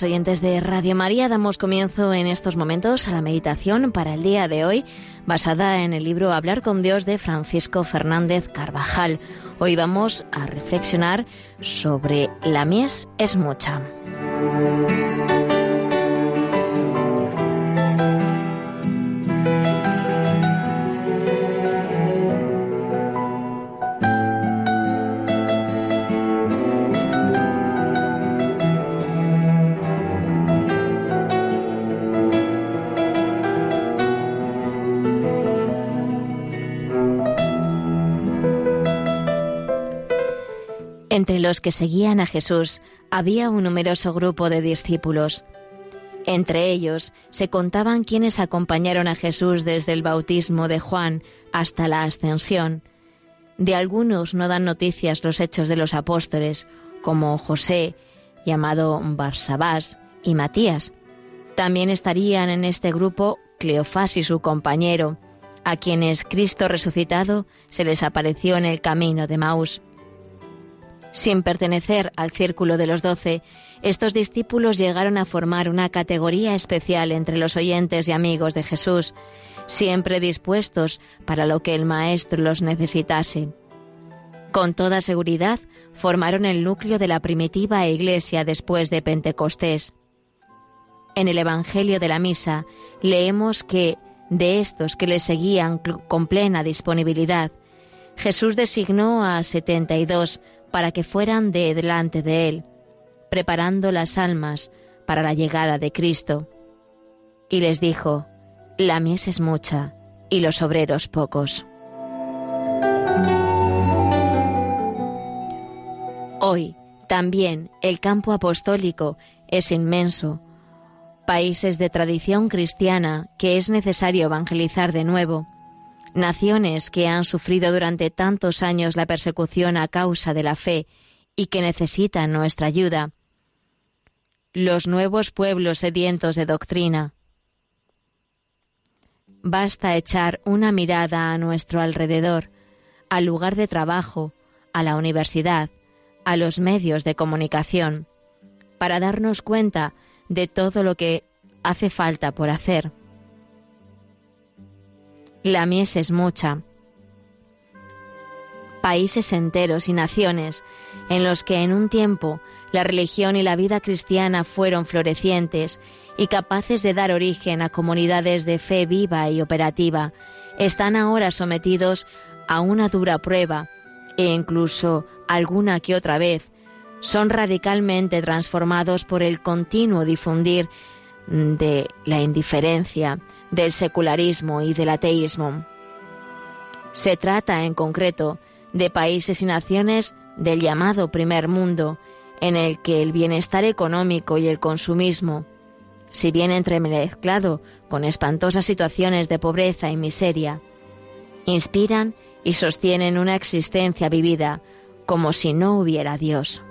Oyentes de Radio María, damos comienzo en estos momentos a la meditación para el día de hoy, basada en el libro Hablar con Dios de Francisco Fernández Carvajal. Hoy vamos a reflexionar sobre la mies es mucha. Entre los que seguían a Jesús había un numeroso grupo de discípulos. Entre ellos se contaban quienes acompañaron a Jesús desde el bautismo de Juan hasta la ascensión. De algunos no dan noticias los hechos de los apóstoles, como José, llamado Barsabás, y Matías. También estarían en este grupo Cleofás y su compañero, a quienes Cristo resucitado se les apareció en el camino de Maús. Sin pertenecer al círculo de los doce, estos discípulos llegaron a formar una categoría especial entre los oyentes y amigos de Jesús, siempre dispuestos para lo que el Maestro los necesitase. Con toda seguridad, formaron el núcleo de la primitiva iglesia después de Pentecostés. En el Evangelio de la Misa leemos que, de estos que le seguían con plena disponibilidad, Jesús designó a setenta y dos para que fueran de delante de él, preparando las almas para la llegada de Cristo. Y les dijo, la mies es mucha y los obreros pocos. Hoy también el campo apostólico es inmenso, países de tradición cristiana que es necesario evangelizar de nuevo, naciones que han sufrido durante tantos años la persecución a causa de la fe y que necesitan nuestra ayuda, los nuevos pueblos sedientos de doctrina. Basta echar una mirada a nuestro alrededor, al lugar de trabajo, a la universidad, a los medios de comunicación, para darnos cuenta de todo lo que hace falta por hacer. La mies es mucha. Países enteros y naciones en los que en un tiempo la religión y la vida cristiana fueron florecientes y capaces de dar origen a comunidades de fe viva y operativa, están ahora sometidos a una dura prueba e incluso alguna que otra vez son radicalmente transformados por el continuo difundir de la indiferencia, del secularismo y del ateísmo. Se trata, en concreto, de países y naciones del llamado primer mundo, en el que el bienestar económico y el consumismo, si bien entremezclado con espantosas situaciones de pobreza y miseria, inspiran y sostienen una existencia vivida como si no hubiera Dios.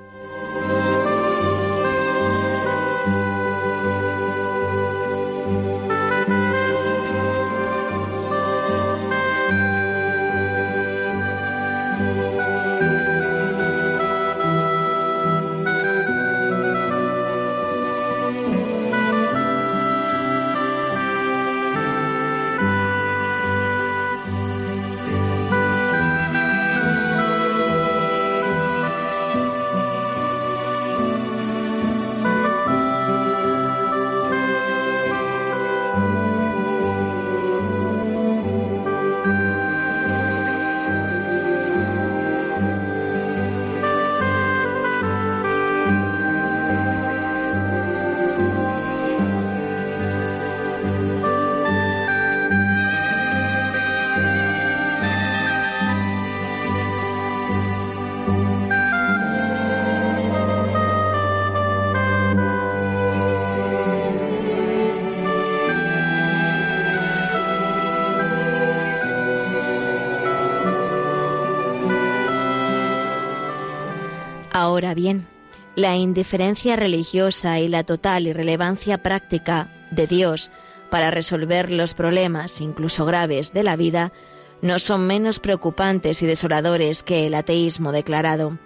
Ahora bien, la indiferencia religiosa y la total irrelevancia práctica de Dios para resolver los problemas, incluso graves, de la vida, no son menos preocupantes y desoladores que el ateísmo declarado.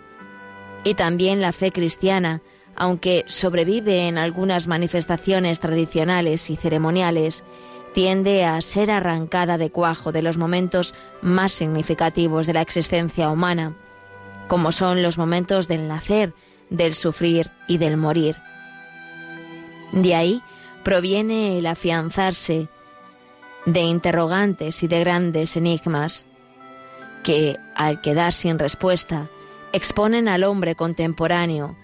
Y también la fe cristiana, aunque sobrevive en algunas manifestaciones tradicionales y ceremoniales, tiende a ser arrancada de cuajo de los momentos más significativos de la existencia humana, como son los momentos del nacer, del sufrir y del morir. De ahí proviene el afianzarse de interrogantes y de grandes enigmas que, al quedar sin respuesta, exponen al hombre contemporáneo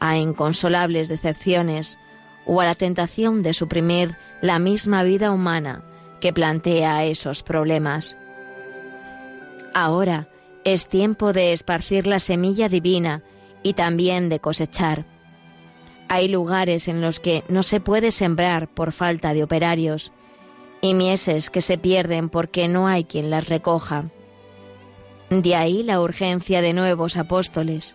a inconsolables decepciones o a la tentación de suprimir la misma vida humana que plantea esos problemas. Ahora es tiempo de esparcir la semilla divina y también de cosechar. Hay lugares en los que no se puede sembrar por falta de operarios y mieses que se pierden porque no hay quien las recoja. De ahí la urgencia de nuevos apóstoles.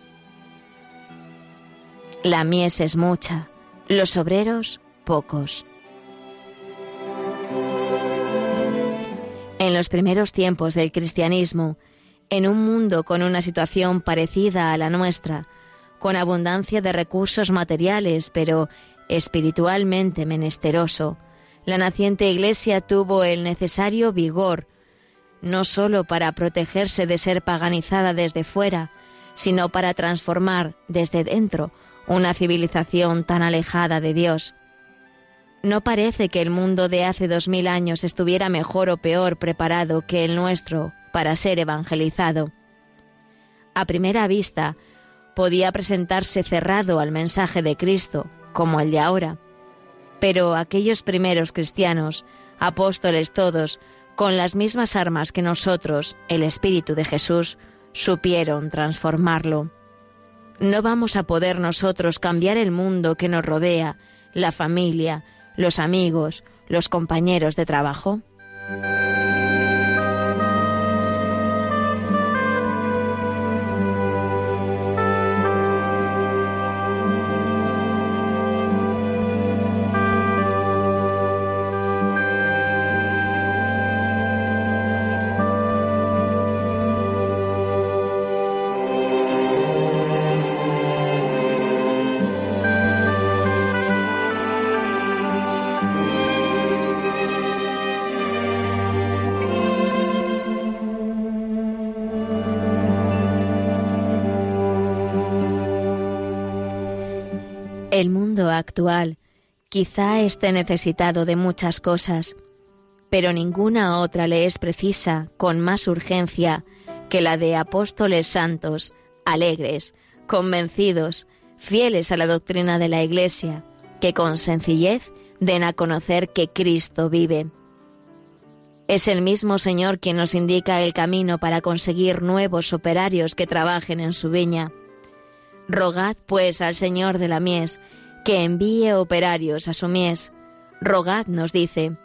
La mies es mucha, los obreros pocos. En los primeros tiempos del cristianismo, en un mundo con una situación parecida a la nuestra, con abundancia de recursos materiales, pero espiritualmente menesteroso, la naciente Iglesia tuvo el necesario vigor, no sólo para protegerse de ser paganizada desde fuera, sino para transformar desde dentro una civilización tan alejada de Dios. No parece que el mundo de hace dos mil años estuviera mejor o peor preparado que el nuestro para ser evangelizado. A primera vista, podía presentarse cerrado al mensaje de Cristo, como el de ahora. Pero aquellos primeros cristianos, apóstoles todos, con las mismas armas que nosotros, el Espíritu de Jesús, supieron transformarlo. ¿No vamos a poder nosotros cambiar el mundo que nos rodea, la familia, los amigos, los compañeros de trabajo? El mundo actual quizá esté necesitado de muchas cosas, pero ninguna otra le es precisa con más urgencia que la de apóstoles santos, alegres, convencidos, fieles a la doctrina de la Iglesia, que con sencillez den a conocer que Cristo vive. Es el mismo Señor quien nos indica el camino para conseguir nuevos operarios que trabajen en su viña Rogad pues al Señor de la mies que envíe operarios a su mies. Rogad, nos dice.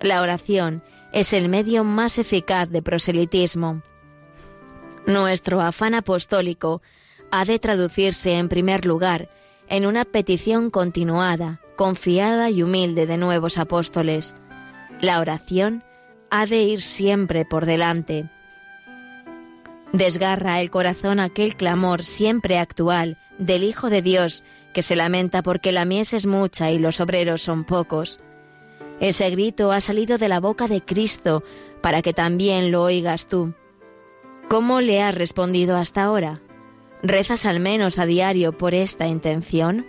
La oración es el medio más eficaz de proselitismo. Nuestro afán apostólico ha de traducirse en primer lugar en una petición continuada, confiada y humilde de nuevos apóstoles. La oración ha de ir siempre por delante Desgarra el corazón aquel clamor siempre actual del Hijo de Dios que se lamenta porque la mies es mucha y los obreros son pocos. Ese grito ha salido de la boca de Cristo para que también lo oigas tú. ¿Cómo le has respondido hasta ahora? ¿Rezas al menos a diario por esta intención?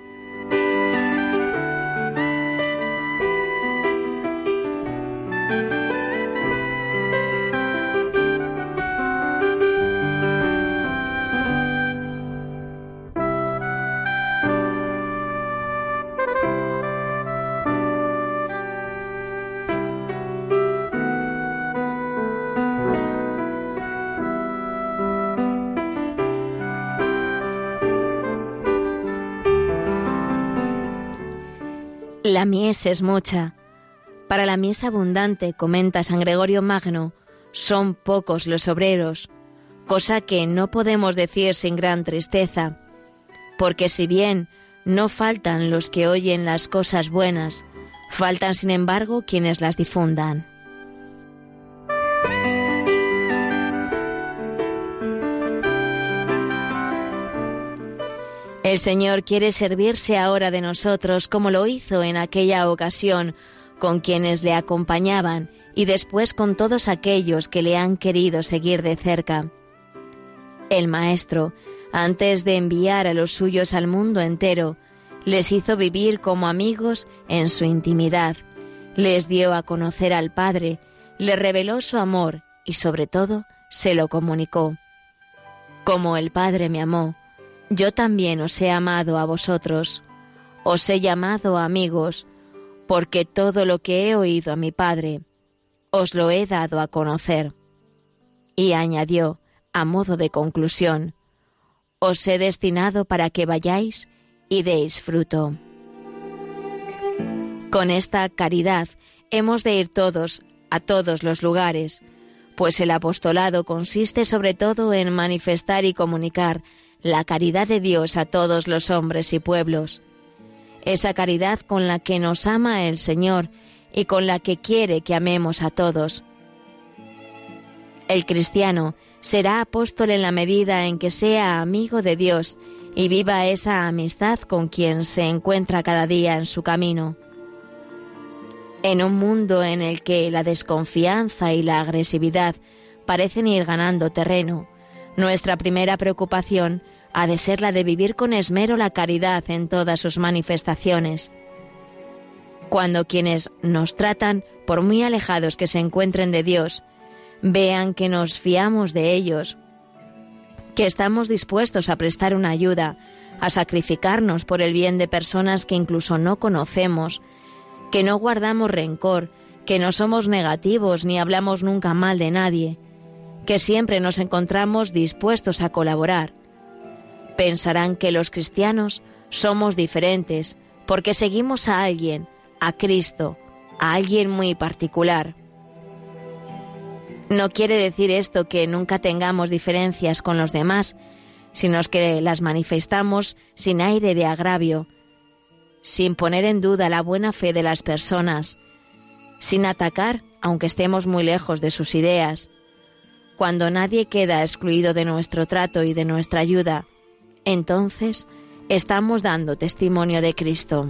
La mies es mucha. Para la mies abundante, comenta San Gregorio Magno, son pocos los obreros, cosa que no podemos decir sin gran tristeza, porque si bien no faltan los que oyen las cosas buenas, faltan sin embargo quienes las difundan. El Señor quiere servirse ahora de nosotros como lo hizo en aquella ocasión con quienes le acompañaban y después con todos aquellos que le han querido seguir de cerca. El Maestro, antes de enviar a los suyos al mundo entero, les hizo vivir como amigos en su intimidad, les dio a conocer al Padre, le reveló su amor y sobre todo se lo comunicó. Como el Padre me amó, yo también os he amado a vosotros, os he llamado amigos, porque todo lo que he oído a mi Padre, os lo he dado a conocer. Y añadió, a modo de conclusión, os he destinado para que vayáis y deis fruto. Con esta caridad hemos de ir todos a todos los lugares, pues el apostolado consiste sobre todo en manifestar y comunicar la caridad de Dios a todos los hombres y pueblos, esa caridad con la que nos ama el Señor y con la que quiere que amemos a todos. El cristiano será apóstol en la medida en que sea amigo de Dios y viva esa amistad con quien se encuentra cada día en su camino. En un mundo en el que la desconfianza y la agresividad parecen ir ganando terreno, nuestra primera preocupación ha de ser la de vivir con esmero la caridad en todas sus manifestaciones. Cuando quienes nos tratan, por muy alejados que se encuentren de Dios, vean que nos fiamos de ellos, que estamos dispuestos a prestar una ayuda, a sacrificarnos por el bien de personas que incluso no conocemos, que no guardamos rencor, que no somos negativos ni hablamos nunca mal de nadie, que siempre nos encontramos dispuestos a colaborar. Pensarán que los cristianos somos diferentes porque seguimos a alguien, a Cristo, a alguien muy particular. No quiere decir esto que nunca tengamos diferencias con los demás, sino que las manifestamos sin aire de agravio, sin poner en duda la buena fe de las personas, sin atacar aunque estemos muy lejos de sus ideas, cuando nadie queda excluido de nuestro trato y de nuestra ayuda, entonces estamos dando testimonio de Cristo.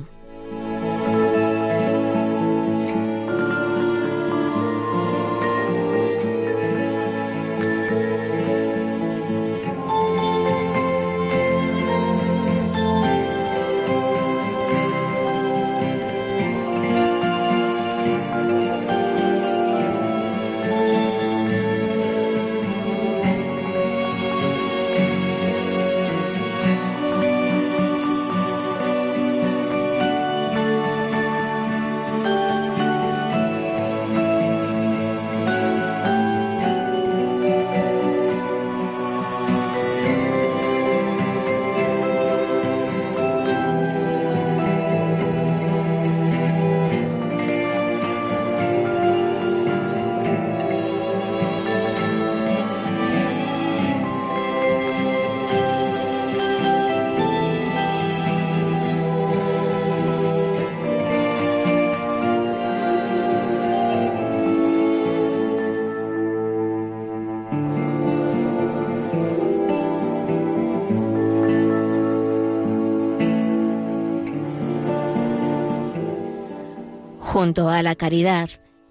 Junto a la caridad,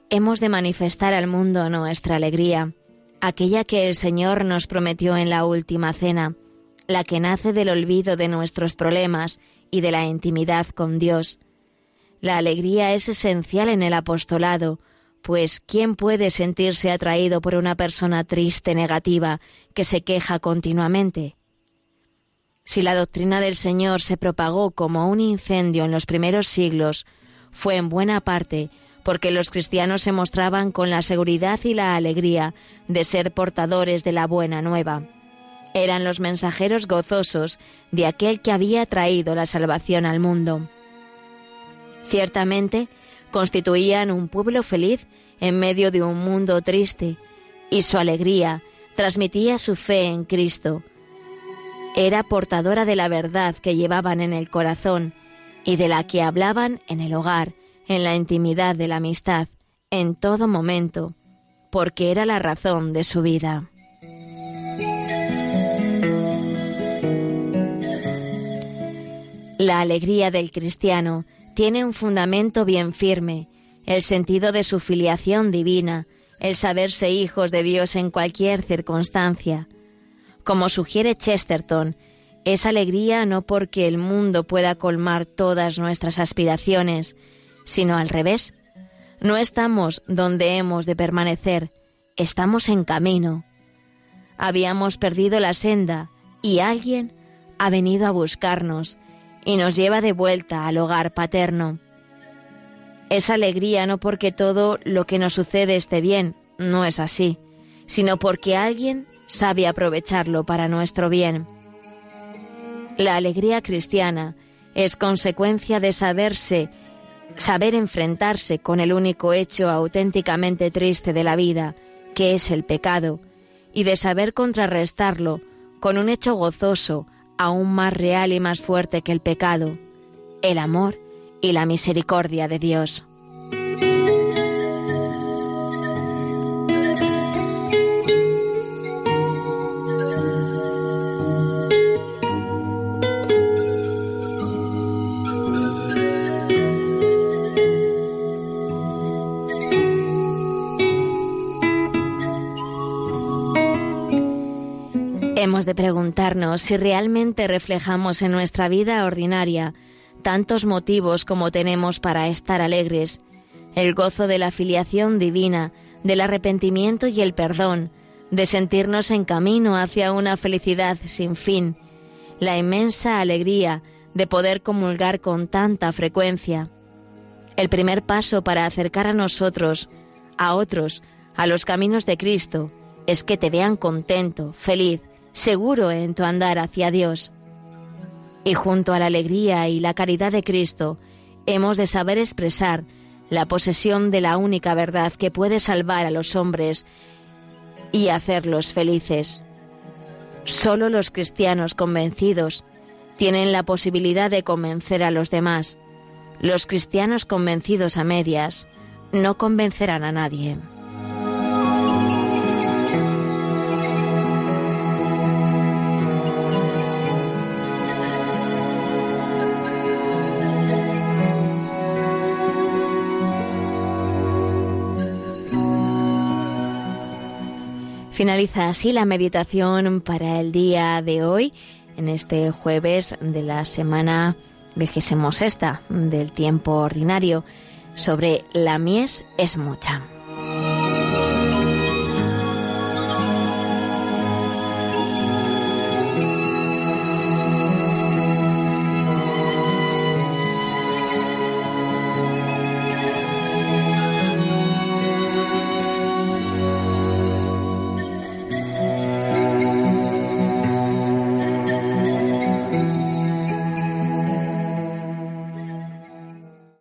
hemos de manifestar al mundo nuestra alegría, aquella que el Señor nos prometió en la última cena, la que nace del olvido de nuestros problemas y de la intimidad con Dios. La alegría es esencial en el apostolado, pues ¿quién puede sentirse atraído por una persona triste, negativa, que se queja continuamente? Si la doctrina del Señor se propagó como un incendio en los primeros siglos, fue en buena parte porque los cristianos se mostraban con la seguridad y la alegría de ser portadores de la buena nueva. Eran los mensajeros gozosos de aquel que había traído la salvación al mundo. Ciertamente, constituían un pueblo feliz en medio de un mundo triste, y su alegría transmitía su fe en Cristo. Era portadora de la verdad que llevaban en el corazón y de la que hablaban en el hogar, en la intimidad de la amistad, en todo momento, porque era la razón de su vida. La alegría del cristiano tiene un fundamento bien firme, el sentido de su filiación divina, el saberse hijos de Dios en cualquier circunstancia. Como sugiere Chesterton, es alegría no porque el mundo pueda colmar todas nuestras aspiraciones, sino al revés. No estamos donde hemos de permanecer, estamos en camino. Habíamos perdido la senda y alguien ha venido a buscarnos y nos lleva de vuelta al hogar paterno. Es alegría no porque todo lo que nos sucede esté bien, no es así, sino porque alguien sabe aprovecharlo para nuestro bien. La alegría cristiana es consecuencia de saberse, saber enfrentarse con el único hecho auténticamente triste de la vida, que es el pecado, y de saber contrarrestarlo con un hecho gozoso, aún más real y más fuerte que el pecado, el amor y la misericordia de Dios. Si realmente reflejamos en nuestra vida ordinaria tantos motivos como tenemos para estar alegres, el gozo de la filiación divina, del arrepentimiento y el perdón, de sentirnos en camino hacia una felicidad sin fin, la inmensa alegría de poder comulgar con tanta frecuencia. El primer paso para acercar a nosotros, a otros, a los caminos de Cristo, es que te vean contento, feliz, seguro en tu andar hacia Dios. Y junto a la alegría y la caridad de Cristo, hemos de saber expresar la posesión de la única verdad que puede salvar a los hombres y hacerlos felices. Solo los cristianos convencidos tienen la posibilidad de convencer a los demás. Los cristianos convencidos a medias no convencerán a nadie. Finaliza así la meditación para el día de hoy, en este jueves de la semana vigésimo sexta del tiempo ordinario, sobre la mies es mucha.